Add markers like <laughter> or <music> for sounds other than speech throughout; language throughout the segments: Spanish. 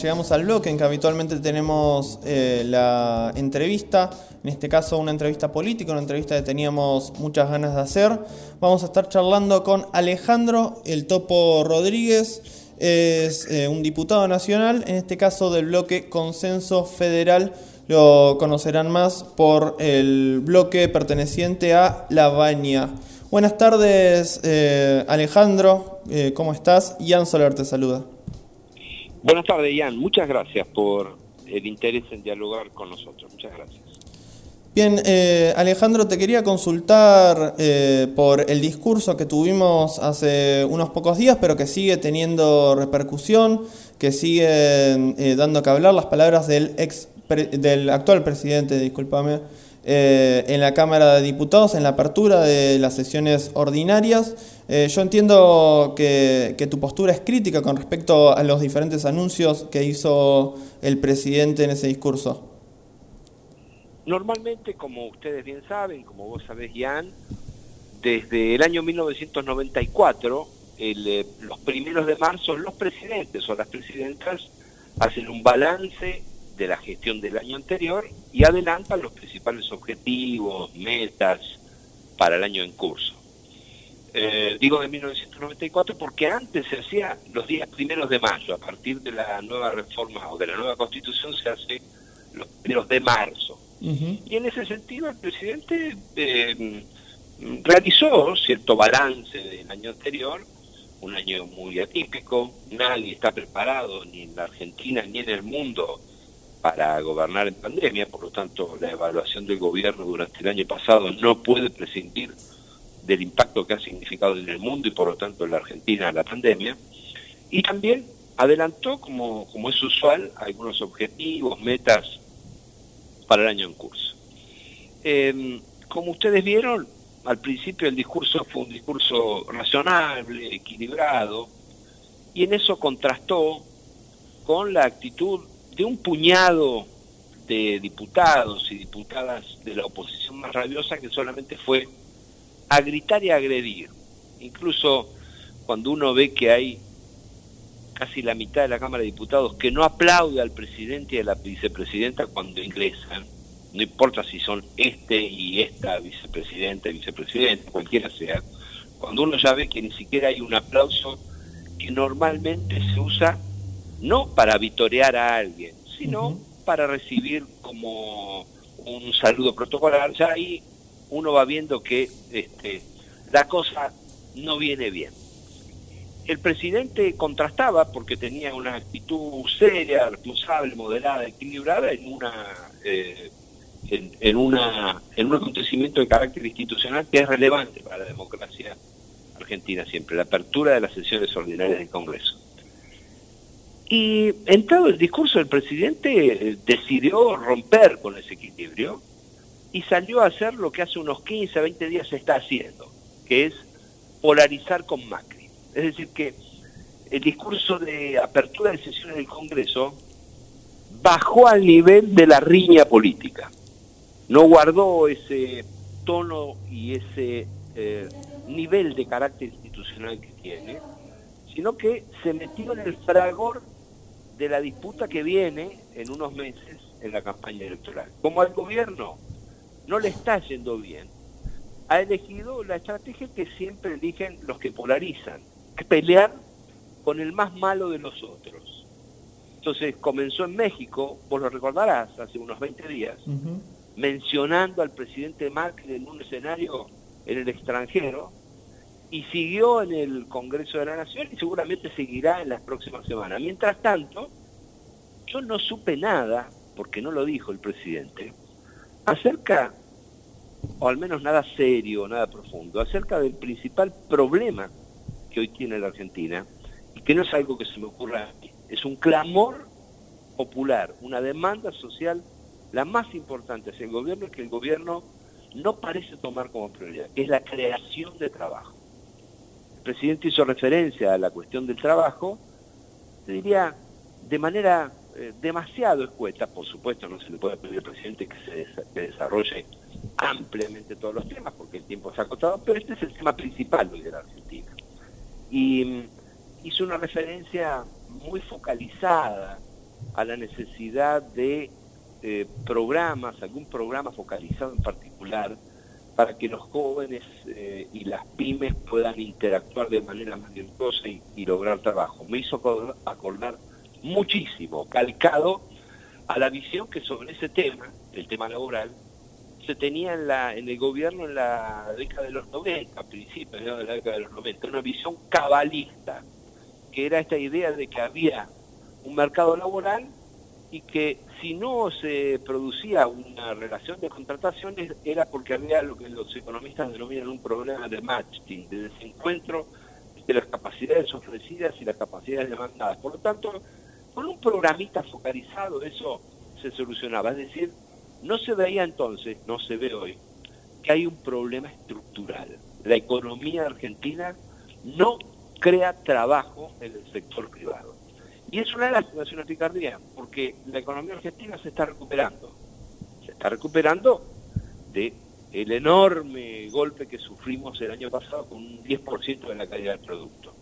Llegamos al bloque en que habitualmente tenemos eh, la entrevista, en este caso una entrevista política, una entrevista que teníamos muchas ganas de hacer. Vamos a estar charlando con Alejandro El Topo Rodríguez, es eh, un diputado nacional, en este caso del bloque Consenso Federal, lo conocerán más por el bloque perteneciente a La Baña. Buenas tardes eh, Alejandro, ¿cómo estás? Ian Soler te saluda. Buenas tardes, Ian. Muchas gracias por el interés en dialogar con nosotros. Muchas gracias. Bien, eh, Alejandro, te quería consultar eh, por el discurso que tuvimos hace unos pocos días, pero que sigue teniendo repercusión, que sigue eh, dando que hablar las palabras del, ex, del actual presidente, discúlpame, eh, en la Cámara de Diputados en la apertura de las sesiones ordinarias. Eh, yo entiendo que, tu postura es crítica con respecto a los diferentes anuncios que hizo el presidente en ese discurso. Normalmente, como ustedes bien saben, como vos sabés, Ian, desde el año 1994, eh, los primeros de marzo, los presidentes o las presidentas hacen un balance de la gestión del año anterior y adelantan los principales objetivos, metas para el año en curso. Eh, digo de 1994 porque antes se hacía los días primeros de mayo, a partir de la nueva reforma o de la nueva constitución se hace los primeros de marzo. Y en ese sentido el presidente eh, realizó cierto balance del año anterior, un año muy atípico, nadie está preparado ni en la Argentina ni en el mundo para gobernar en pandemia, por lo tanto la evaluación del gobierno durante el año pasado no puede prescindir del impacto que ha significado en el mundo y por lo tanto en la Argentina la pandemia, y también adelantó, como, como es usual, algunos objetivos, metas para el año en curso. Em, como ustedes vieron, al principio el discurso fue un discurso razonable, equilibrado, y en eso contrastó con la actitud de un puñado de diputados y diputadas de la oposición más rabiosa que solamente fue a gritar y a agredir. Incluso cuando uno ve que hay casi la mitad de la Cámara de Diputados que no aplaude al presidente y a la vicepresidenta cuando ingresan, no importa si son este y esta vicepresidenta y vicepresidente, cualquiera sea, cuando uno ya ve que ni siquiera hay un aplauso que normalmente se usa no para vitorear a alguien, sino para recibir como un saludo protocolar. Ya ahí uno va viendo que este, la cosa no viene bien. El presidente contrastaba porque tenía una actitud seria, responsable, moderada, equilibrada en una eh, en, una en un acontecimiento de carácter institucional que es relevante para la democracia argentina siempre, la apertura de las sesiones ordinarias del Congreso. Y entrado el discurso, el presidente eh, decidió romper con ese equilibrio y salió a hacer lo que hace unos 15, 20 días se está haciendo, que es polarizar con Macri. Es decir, que el discurso de apertura de sesiones del Congreso bajó al nivel de la riña política. No guardó ese tono y ese eh, nivel de carácter institucional que tiene, sino que se metió en el fragor de la disputa que viene en unos meses en la campaña electoral. Como al gobierno no le está yendo bien, ha elegido la estrategia que siempre eligen los que polarizan, pelear con el más malo de los otros. Entonces comenzó en México, vos lo recordarás, hace unos 20 días, mencionando al presidente Macri en un escenario en el extranjero, y siguió en el Congreso de la Nación y seguramente seguirá en las próximas semanas. Mientras tanto, yo no supe nada, porque no lo dijo el presidente, acerca, o al menos nada serio, nada profundo, acerca del principal problema que hoy tiene la Argentina, y que no es algo que se me ocurra es un clamor popular, una demanda social, la más importante hacia el gobierno, que el gobierno no parece tomar como prioridad, que es la creación de trabajo presidente hizo referencia a la cuestión del trabajo, te diría de manera eh, demasiado escueta, por supuesto no se le puede pedir al presidente que se desarrolle ampliamente todos los temas, porque el tiempo se ha acotado, pero este es el tema principal hoy de la Argentina. Y mm, hizo una referencia muy focalizada a la necesidad de eh, programas, algún programa focalizado en particular, para que los jóvenes eh, y las pymes puedan interactuar de manera más virtuosa y, lograr trabajo. Me hizo acordar muchísimo, calcado a la visión que sobre ese tema, el tema laboral, se tenía en, la, en el gobierno en la década de los 90, a principios de la década de los 90, una visión cabalista, que era esta idea de que había un mercado laboral y que si no se producía una relación de contrataciones era porque había lo que los economistas denominan un problema de matching, de desencuentro de las capacidades ofrecidas y las capacidades demandadas. Por lo tanto, con un programista focalizado eso se solucionaba. Es decir, no se veía entonces, no se ve hoy, que hay un problema estructural. La economía argentina no crea trabajo en el sector privado. Y es una lástima, es una picardía, porque la economía argentina se está recuperando. Se está recuperando de el enorme golpe que sufrimos el año pasado con un 10% de la calidad del producto.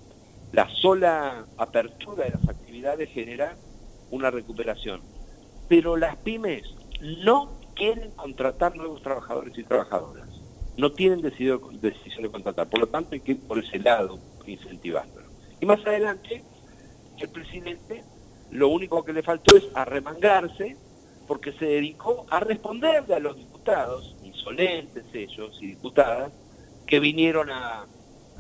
La sola apertura de las actividades genera una recuperación. Pero las pymes no quieren contratar nuevos trabajadores y trabajadoras. No tienen decisión de contratar. Por lo tanto, hay que ir por ese lado incentivándolo. Y más adelante, el presidente lo único que le faltó es arremangarse porque se dedicó a responderle a los diputados, insolentes ellos y diputadas, que vinieron a,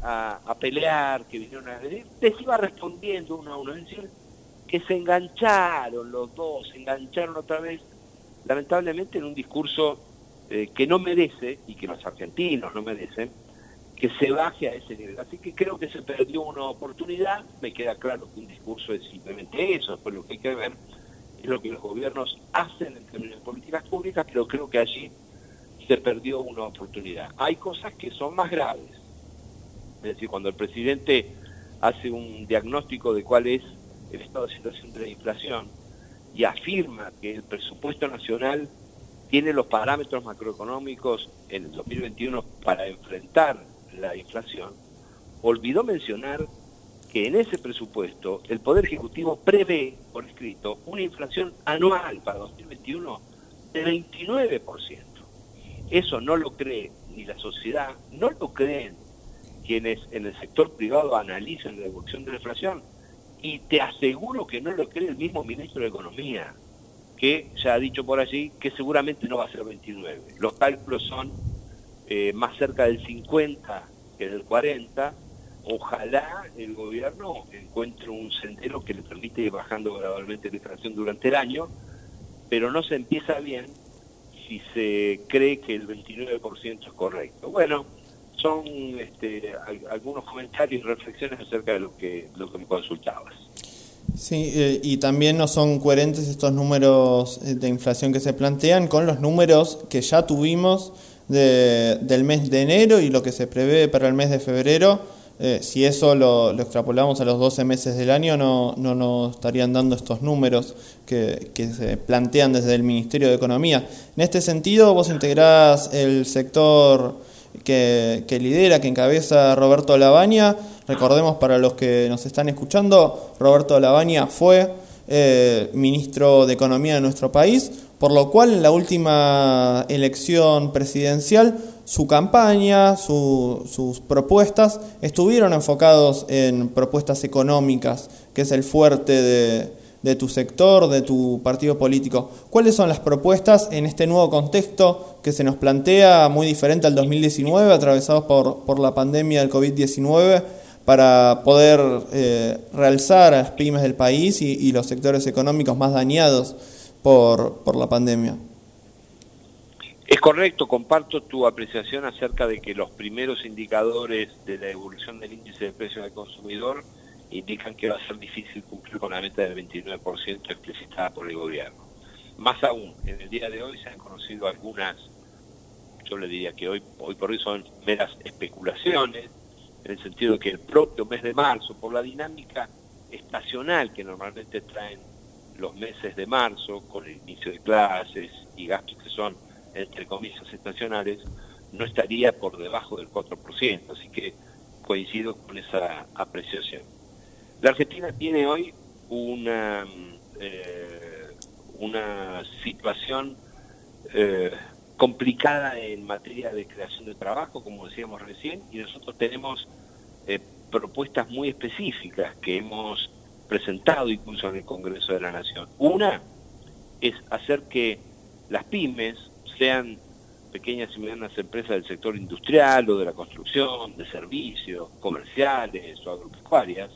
a, pelear, que vinieron a les iba respondiendo uno a uno, es decir, que se engancharon los dos, se engancharon otra vez lamentablemente en un discurso eh, que no merece, y que los argentinos no merecen, que se baje a ese nivel. Así que creo que se perdió una oportunidad, me queda claro que un discurso es simplemente eso, después lo que hay que ver es lo que los gobiernos hacen en términos de políticas públicas, pero creo que allí se perdió una oportunidad. Hay cosas que son más graves. Es decir, cuando el presidente hace un diagnóstico de cuál es el estado de situación de la inflación, y afirma que el presupuesto nacional tiene los parámetros macroeconómicos en el 2021 para enfrentar la inflación, olvidó mencionar que en ese presupuesto el Poder Ejecutivo prevé por escrito una inflación anual para 2021 de 29%. Eso no lo cree ni la sociedad, no lo creen quienes en el sector privado analizan la evolución de la inflación, y te aseguro que no lo cree el mismo ministro de Economía, que ya ha dicho por allí que seguramente no va a ser 29. Los cálculos son eh, más cerca del 50 que del 40. Ojalá el gobierno encuentre un sendero que le permite ir bajando gradualmente la inflación durante el año, pero no se empieza bien si se cree que el 29% es correcto. Bueno, son este, algunos comentarios y reflexiones acerca de lo que, lo que me consultabas. Sí, eh, y también no son coherentes estos números eh, de inflación que se plantean con los números que ya tuvimos de, del mes de enero y lo que se prevé para el mes de febrero. Eh, si eso lo, extrapolamos a los 12 meses del año, no, no nos estarían dando estos números que, que, se plantean desde el Ministerio de Economía. En este sentido, vos integrás el sector que, lidera, que encabeza Roberto Lavagna. Recordemos para los que nos están escuchando, Roberto Lavagna fue eh, ministro de Economía de nuestro país, por lo cual en la última elección presidencial su campaña, sus propuestas estuvieron enfocados en propuestas económicas, que es el fuerte de, tu sector, de tu partido político. ¿Cuáles son las propuestas en este nuevo contexto que se nos plantea muy diferente al 2019, atravesados por, por la pandemia del COVID-19, para poder eh, realzar a las pymes del país y, los sectores económicos más dañados por, por la pandemia? Es correcto, comparto tu apreciación acerca de que los primeros indicadores de la evolución del índice de precios del consumidor indican que va a ser difícil cumplir con la meta del 29% explicitada por el gobierno. Más aún, en el día de hoy se han conocido algunas, yo le diría que hoy, hoy por hoy son meras especulaciones, en el sentido de que el propio mes de marzo, por la dinámica estacional que normalmente traen los meses de marzo, con el inicio de clases y gastos que son, entre comillas, estacionales, no estaría por debajo del 4%, así que coincido con esa apreciación. La Argentina tiene hoy una, eh, una situación eh, complicada en materia de creación de trabajo, como decíamos recién, y nosotros tenemos eh, propuestas muy específicas que hemos presentado incluso en el Congreso de la Nación. Una es hacer que las pymes sean pequeñas y medianas empresas del sector industrial o de la construcción, de servicios, comerciales o agropecuarias,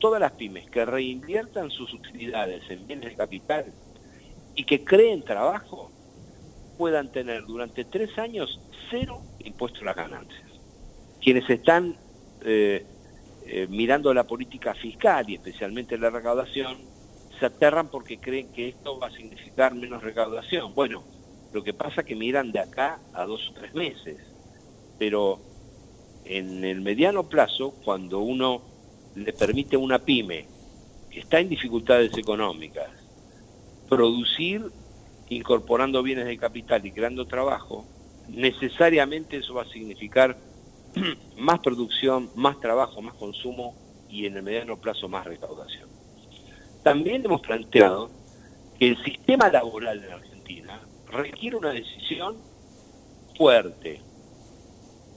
todas las pymes que reinviertan sus utilidades en bienes de capital y que creen trabajo, puedan tener durante tres años cero impuestos a las ganancias. Quienes están eh, eh, mirando la política fiscal y especialmente la recaudación, se aterran porque creen que esto va a significar menos recaudación. Bueno, lo que pasa es que miran de acá a dos o tres meses, pero en el mediano plazo, cuando uno le permite a una pyme que está en dificultades económicas producir incorporando bienes de capital y creando trabajo, necesariamente eso va a significar <clears throat> más producción, más trabajo, más consumo y en el mediano plazo más recaudación. También hemos planteado que el sistema laboral en Argentina requiere una decisión fuerte.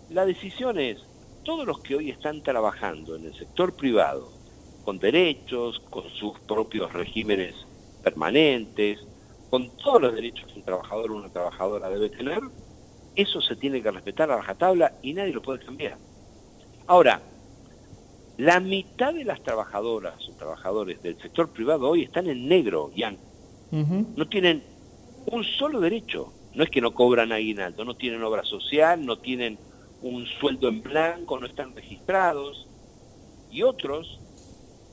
La decisión es, todos los que hoy están trabajando en el sector privado, con derechos, con sus propios regímenes permanentes, con todos los derechos que un trabajador o una trabajadora debe tener, eso se tiene que respetar a rajatabla y nadie lo puede cambiar. Ahora, la mitad de las trabajadoras o trabajadores del sector privado hoy están en negro, Jan. No tienen un solo derecho. No es que no cobran aguinaldo, no tienen obra social, no tienen un sueldo en blanco, no están registrados. Y otros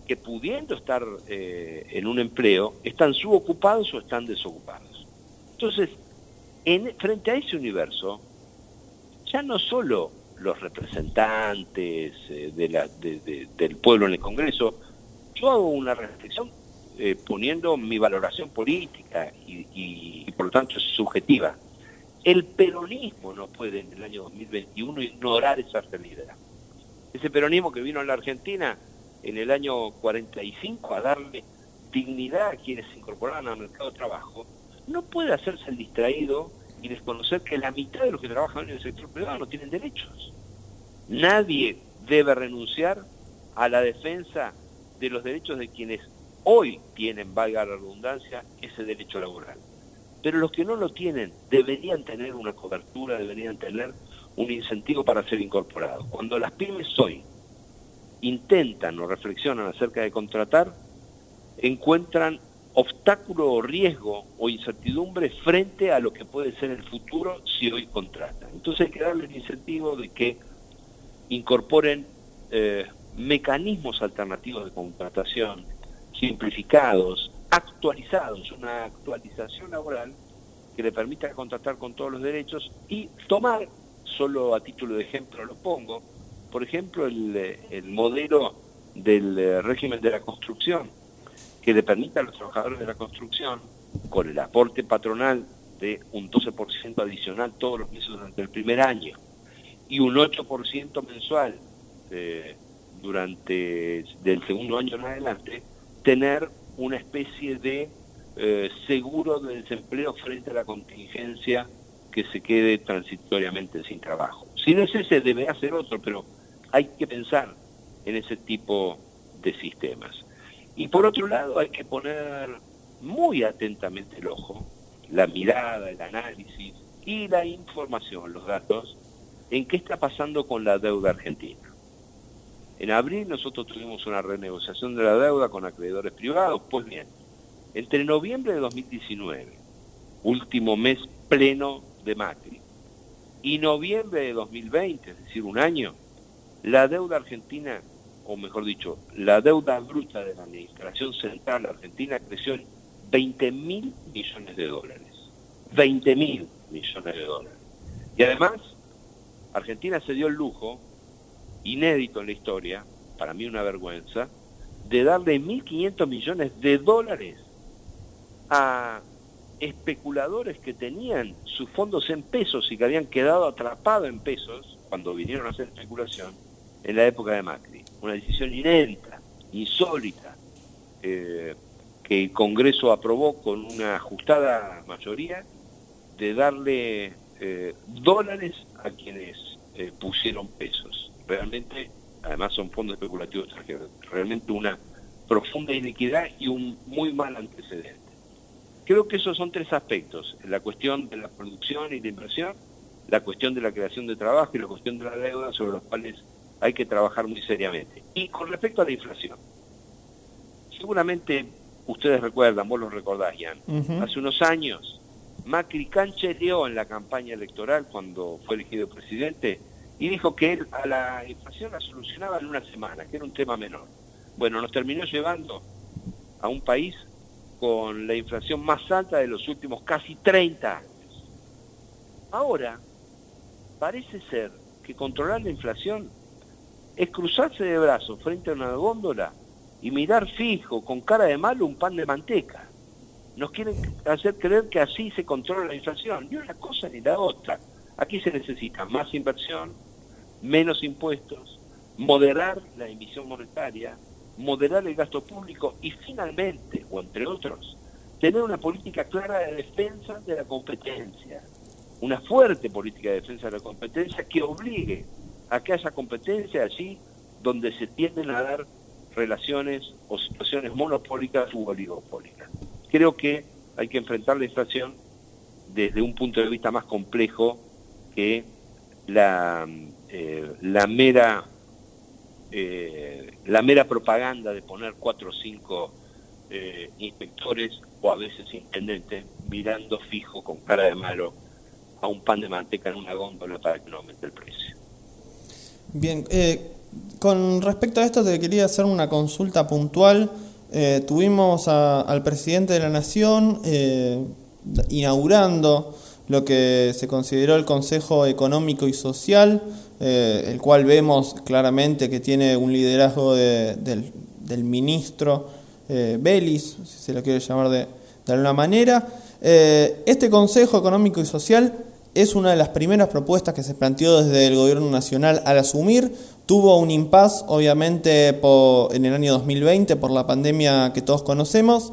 que pudiendo estar eh, en un empleo, están subocupados o están desocupados. Entonces, en, frente a ese universo, ya no solo los representantes eh, del pueblo en el Congreso, yo hago una reflexión eh, poniendo mi valoración política y, por lo tanto subjetiva. El peronismo no puede en el año 2021 ignorar esa realidad. Ese peronismo que vino a la Argentina en el año 45 a darle dignidad a quienes se incorporaban al mercado de trabajo, no puede hacerse el distraído y desconocer que la mitad de los que trabajan en el sector privado no tienen derechos. Nadie debe renunciar a la defensa de los derechos de quienes hoy tienen, valga la redundancia, ese derecho laboral. Pero los que no lo tienen deberían tener una cobertura, deberían tener un incentivo para ser incorporados. Cuando las pymes hoy intentan o reflexionan acerca de contratar, encuentran obstáculo o riesgo o incertidumbre frente a lo que puede ser el futuro si hoy contratan. Entonces hay que darle el incentivo de que incorporen eh, mecanismos alternativos de contratación, simplificados, actualizados, una actualización laboral que le permita contratar con todos los derechos y tomar, solo a título de ejemplo lo pongo, por ejemplo, el, modelo del eh, régimen de la construcción, que le permita a los trabajadores de la construcción, con el aporte patronal de un 12% adicional todos los meses durante el primer año y un 8% mensual eh, durante del segundo año en adelante, tener una especie de eh, seguro de desempleo frente a la contingencia que se quede transitoriamente sin trabajo. Si no es ese, debe hacer otro, pero hay que pensar en ese tipo de sistemas. Y por otro lado hay que poner muy atentamente el ojo, la mirada, el análisis y la información, los datos, en qué está pasando con la deuda argentina. En abril nosotros tuvimos una renegociación de la deuda con acreedores privados. Pues bien, entre noviembre de 2019, último mes pleno de Macri, y noviembre de 2020, es decir, un año, la deuda argentina, o mejor dicho, la deuda bruta de la Administración Central Argentina creció en 20 mil millones de dólares. 20 mil millones de dólares. Y además, Argentina se dio el lujo, inédito en la historia, para mí una vergüenza, de darle 1.500 millones de dólares a especuladores que tenían sus fondos en pesos y que habían quedado atrapados en pesos cuando vinieron a hacer especulación en la época de Macri. Una decisión inédita, insólita, eh, que el Congreso aprobó con una ajustada mayoría de darle eh, dólares a quienes eh, pusieron pesos. Realmente, además son fondos especulativos realmente una profunda iniquidad y un muy mal antecedente. Creo que esos son tres aspectos, la cuestión de la producción y la inversión, la cuestión de la creación de trabajo y la cuestión de la deuda sobre los cuales hay que trabajar muy seriamente. Y con respecto a la inflación, seguramente ustedes recuerdan, vos lo recordás, Ian, hace unos años Macri canchereó en la campaña electoral cuando fue elegido presidente y dijo que él a la inflación la solucionaba en una semana, que era un tema menor. Bueno, nos terminó llevando a un país con la inflación más alta de los últimos casi 30 años. Ahora, parece ser que controlar la inflación es cruzarse de brazos frente a una góndola y mirar fijo, con cara de malo, un pan de manteca. Nos quieren hacer creer que así se controla la inflación. Ni una cosa ni la otra. Aquí se necesita más inversión, menos impuestos, moderar la emisión monetaria, moderar el gasto público y finalmente, o entre otros, tener una política clara de defensa de la competencia. Una fuerte política de defensa de la competencia que obligue a que haya competencia allí donde se tienden a dar relaciones o situaciones monopólicas u oligopólicas. Creo que hay que enfrentar la inflación desde un punto de vista más complejo que la, eh, la mera eh, la mera propaganda de poner cuatro o cinco eh, inspectores o a veces intendentes mirando fijo con cara de malo a un pan de manteca en una góndola para que no aumente el precio. Bien, eh, con respecto a esto te quería hacer una consulta puntual. Eh, tuvimos al presidente de la Nación eh, inaugurando lo que se consideró el Consejo Económico y Social, el cual vemos claramente que tiene un liderazgo del, ministro Belis, si se lo quiere llamar de, de alguna manera. este Consejo Económico y Social es una de las primeras propuestas que se planteó desde el Gobierno Nacional al asumir. Tuvo un impas, obviamente, en el año 2020 por la pandemia que todos conocemos.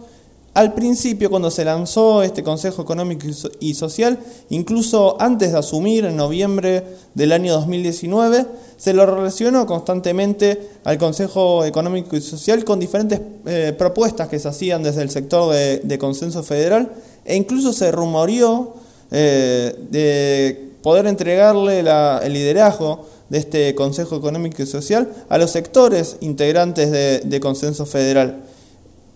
Al principio, cuando se lanzó este Consejo Económico y Social, incluso antes de asumir, en noviembre del año 2019, se lo relacionó constantemente al Consejo Económico y Social con diferentes eh, propuestas que se hacían desde el sector de, de consenso federal e incluso se rumoreó eh, de poder entregarle el liderazgo de este Consejo Económico y Social a los sectores integrantes de, Consenso Federal.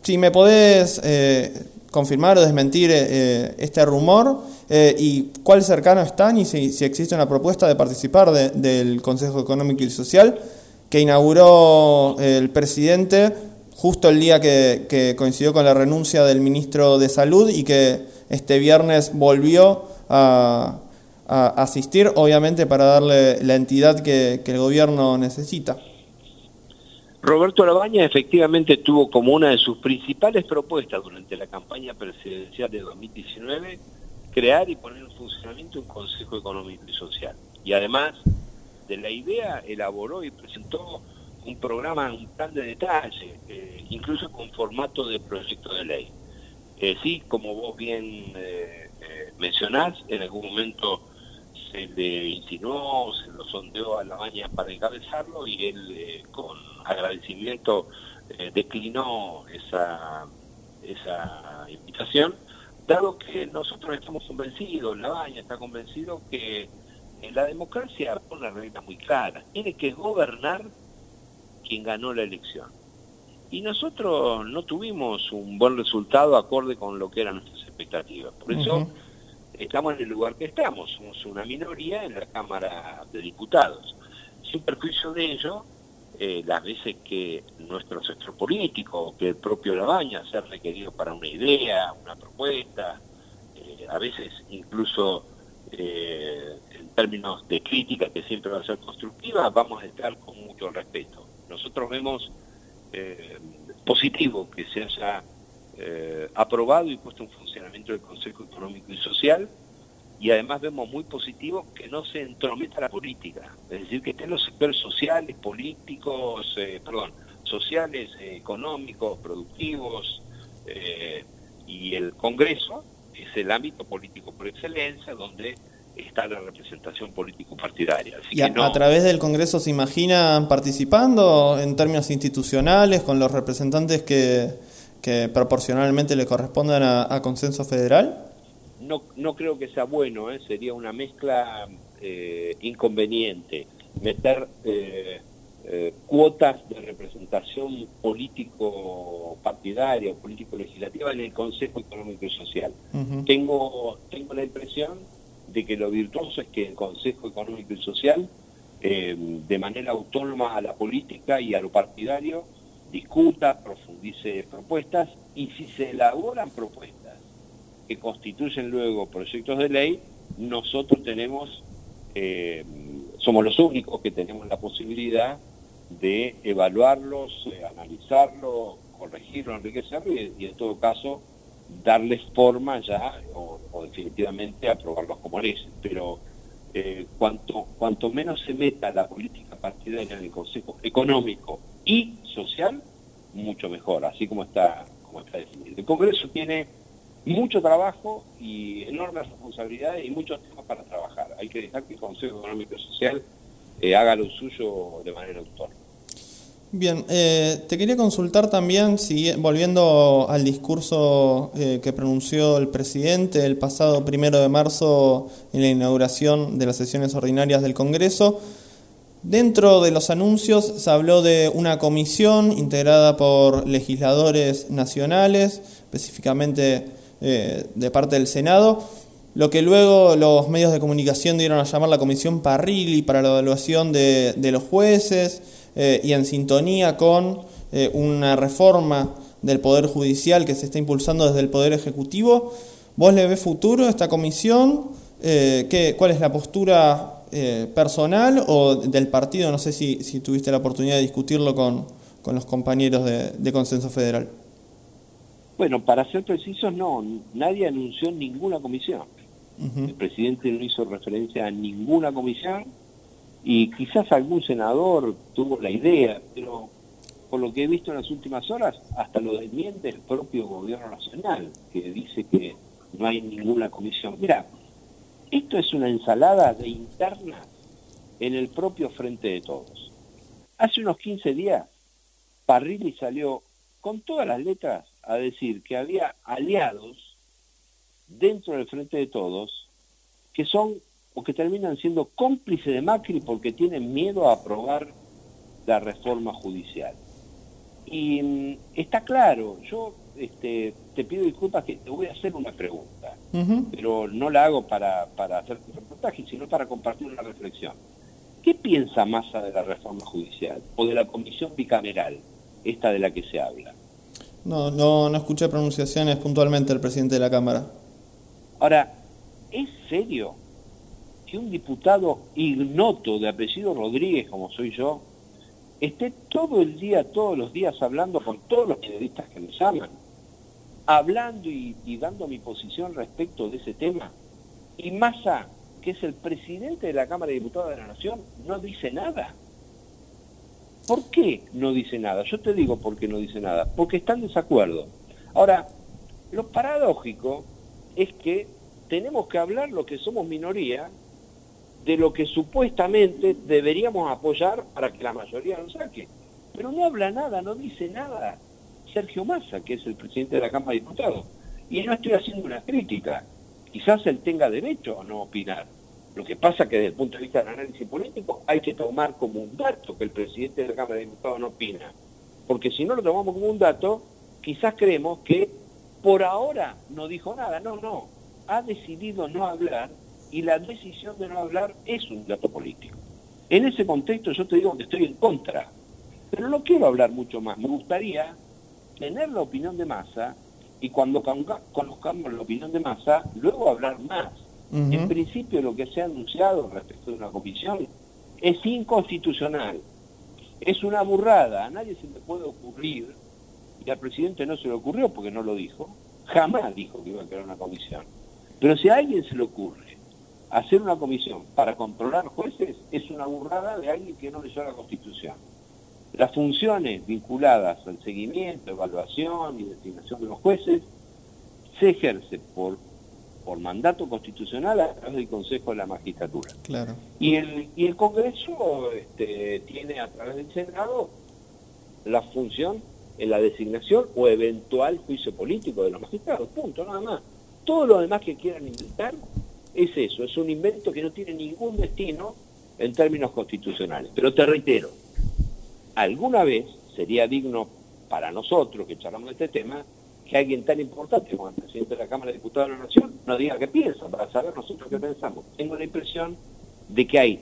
Si me podés eh, confirmar o desmentir eh, este rumor y cuál cercano están y si, existe una propuesta de participar del Consejo Económico y Social que inauguró el presidente justo el día que, coincidió con la renuncia del ministro de Salud y que este viernes volvió a, asistir, obviamente para darle la entidad que, el gobierno necesita. Roberto Labaña efectivamente tuvo como una de sus principales propuestas durante la campaña presidencial de 2019 crear y poner en funcionamiento un Consejo Económico y Social. Y además de la idea elaboró y presentó un programa, un plan de detalle, eh, incluso con formato de proyecto de ley. Eh, sí, como vos bien eh, mencionás, en algún momento se le insinuó, se lo sondeó a la baña para encabezarlo y él con agradecimiento declinó esa, esa invitación, dado que nosotros estamos convencidos, la baña está convencido que en la democracia pone reglas muy claras, tiene que gobernar quien ganó la elección. Y nosotros no tuvimos un buen resultado acorde con lo que eran nuestras expectativas. Por eso estamos en el lugar que estamos. Somos una minoría en la Cámara de Diputados. Sin perjuicio de ello, eh, las veces que nuestro sector político, que el propio Labaña ha requerido para una idea, una propuesta, eh, a veces incluso eh, en términos de crítica, que siempre va a ser constructiva, vamos a estar con mucho respeto. Nosotros vemos eh, positivo que se haya eh, aprobado y puesto en funcionamiento el Consejo Económico y Social y además vemos muy positivo que no se entrometa la política, es decir, que estén los sectores sociales, políticos, eh, perdón, sociales, económicos, productivos, Eh, y el Congreso es el ámbito político por excelencia donde está la representación político-partidaria. ¿Y a, través del Congreso se imaginan participando en términos institucionales con los representantes que, que proporcionalmente le correspondan a, consenso federal? No, no creo que sea bueno, ¿eh? sería una mezcla eh, inconveniente. Meter eh, eh, cuotas de representación político-partidaria o político-legislativa en el Consejo Económico y Social. tengo, tengo la impresión de que lo virtuoso es que el Consejo Económico y Social, eh, de manera autónoma a la política y a lo partidario, discuta, profundice propuestas y si se elaboran propuestas que constituyen luego proyectos de ley, nosotros tenemos, eh, somos los únicos que tenemos la posibilidad de evaluarlos, eh, analizarlos, corregirlos, enriquecerlos y en todo caso darles forma ya o, definitivamente aprobarlos como leyes. Pero eh, cuanto, cuanto menos se meta la política partidaria en el Consejo Económico y Social, mucho mejor, así como está, como está definido. El Congreso tiene mucho trabajo y enormes responsabilidades y muchos temas para trabajar. Hay que dejar que el Consejo Económico y Social eh, haga lo suyo de manera autónoma. Bien, eh, te quería consultar también, si, volviendo al discurso eh, que pronunció el presidente el pasado primero de marzo en la inauguración de las sesiones ordinarias del Congreso, dentro de los anuncios se habló de una comisión integrada por legisladores nacionales, específicamente eh, de parte del Senado, lo que luego los medios de comunicación dieron a llamar la Comisión Parrilli para la evaluación de, de los jueces eh, y en sintonía con eh, una reforma del Poder Judicial que se está impulsando desde el Poder Ejecutivo. ¿Vos le ves futuro a esta comisión? Eh, ¿qué, ¿Cuál es la postura personal o del partido? No sé si, si, tuviste la oportunidad de discutirlo con, con los compañeros de, de Consenso Federal. Bueno, para ser precisos, no, nadie anunció ninguna comisión. El presidente no hizo referencia a ninguna comisión y quizás algún senador tuvo la idea, pero por lo que he visto en las últimas horas, hasta lo desmiente el propio gobierno nacional, que dice que no hay ninguna comisión. Mira, esto es una ensalada de internas en el propio frente de todos. Hace unos 15 días, Parrilli salió con todas las letras a decir que había aliados dentro del frente de todos que son o que terminan siendo cómplices de Macri porque tienen miedo a aprobar la reforma judicial. Y mm, está claro, yo este, te pido disculpas que te voy a hacer una pregunta, pero no la hago para, para hacer un reportaje, sino para compartir una reflexión. ¿Qué piensa Massa de la reforma judicial o de la comisión bicameral, esta de la que se habla? No, no, no escuché pronunciaciones puntualmente del presidente de la Cámara. Ahora, ¿es serio que un diputado ignoto de apellido Rodríguez, como soy yo, esté todo el día, todos los días hablando con todos los periodistas que me llaman, hablando y, dando mi posición respecto de ese tema, y Massa, que es el presidente de la Cámara de Diputados de la Nación, no dice nada. ¿Por qué no dice nada? Yo te digo por qué no dice nada. Porque está en desacuerdo. Ahora, lo paradójico es que tenemos que hablar lo que somos minoría de lo que supuestamente deberíamos apoyar para que la mayoría lo saque. Pero no habla nada, no dice nada Sergio Massa, que es el presidente de la Cámara de Diputados. Y no estoy haciendo una crítica. Quizás él tenga derecho a no opinar. Lo que pasa que desde el punto de vista del análisis político hay que tomar como un dato que el presidente de la Cámara de Diputados no opina. Porque si no lo tomamos como un dato, quizás creemos que por ahora no dijo nada. No, no. Ha decidido no hablar y la decisión de no hablar es un dato político. En ese contexto yo te digo que estoy en contra, pero no quiero hablar mucho más. Me gustaría tener la opinión de masa y cuando conozcamos la opinión de masa, luego hablar más. En principio lo que se ha anunciado respecto de una comisión es inconstitucional, es una burrada, a nadie se le puede ocurrir, y al presidente no se le ocurrió porque no lo dijo, jamás dijo que iba a crear una comisión. Pero si a alguien se le ocurre hacer una comisión para controlar jueces es una burrada de alguien que no leyó la Constitución. Las funciones vinculadas al seguimiento, evaluación y designación de los jueces se ejerce por, por mandato constitucional a través del Consejo de la Magistratura. Claro. Y el, y el Congreso este, tiene a través del Senado la función en la designación o eventual juicio político de los magistrados, punto, nada más. Todo lo demás que quieran inventar es eso, es un invento que no tiene ningún destino en términos constitucionales. Pero te reitero, alguna vez sería digno para nosotros que charlamos de este tema que alguien tan importante como el presidente de la Cámara de Diputados de la Nación nos diga qué piensa, para saber nosotros qué pensamos. Tengo la impresión de que hay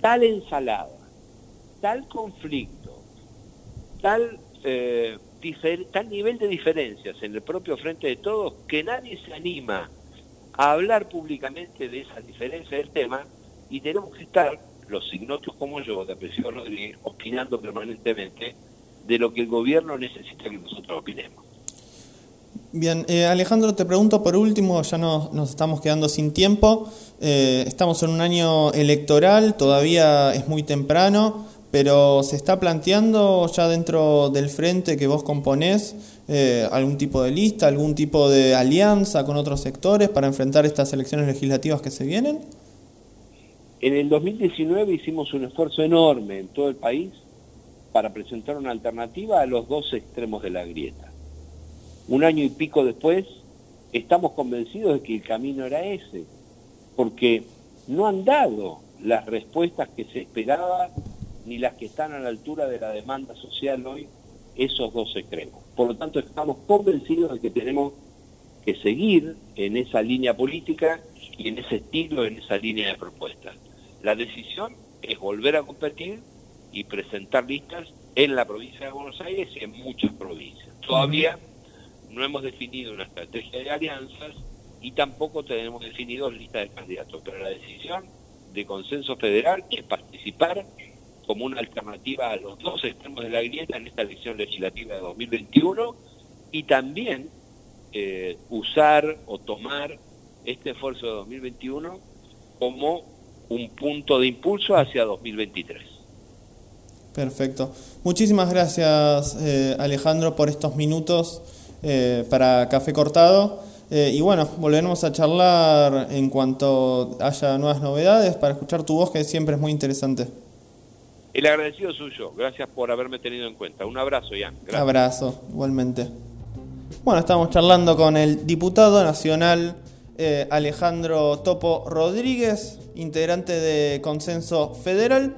tal ensalada, tal conflicto, tal, eh, tal nivel de diferencias en el propio frente de todos que nadie se anima a hablar públicamente de esa diferencia del tema y tenemos que estar, los signotos como yo, de Apellido Rodríguez, opinando permanentemente de lo que el gobierno necesita que nosotros opinemos. Bien, eh, Alejandro, te pregunto por último, ya no, nos estamos quedando sin tiempo, eh, estamos en un año electoral, todavía es muy temprano, pero ¿se está planteando ya dentro del frente que vos componés eh, algún tipo de lista, algún tipo de alianza con otros sectores para enfrentar estas elecciones legislativas que se vienen? En el 2019 hicimos un esfuerzo enorme en todo el país para presentar una alternativa a los dos extremos de la grieta un año y pico después, estamos convencidos de que el camino era ese, porque no han dado las respuestas que se esperaba ni las que están a la altura de la demanda social hoy esos dos extremos. Por lo tanto, estamos convencidos de que tenemos que seguir en esa línea política y en ese estilo, en esa línea de propuestas. La decisión es volver a competir y presentar listas en la provincia de Buenos Aires y en muchas provincias. Todavía no hemos definido una estrategia de alianzas y tampoco tenemos definido lista de candidatos, pero la decisión de consenso federal es participar como una alternativa a los dos extremos de la grieta en esta elección legislativa de 2021 y también eh, usar o tomar este esfuerzo de 2021 como un punto de impulso hacia 2023. Perfecto. Muchísimas gracias eh, Alejandro por estos minutos eh, para Café Cortado. Eh, y bueno, volveremos a charlar en cuanto haya nuevas novedades para escuchar tu voz, que siempre es muy interesante. El agradecido suyo. Gracias por haberme tenido en cuenta. Un abrazo, Ian. Un Abrazo, igualmente. Bueno, estamos charlando con el diputado nacional eh, Alejandro Topo Rodríguez, integrante de Consenso Federal.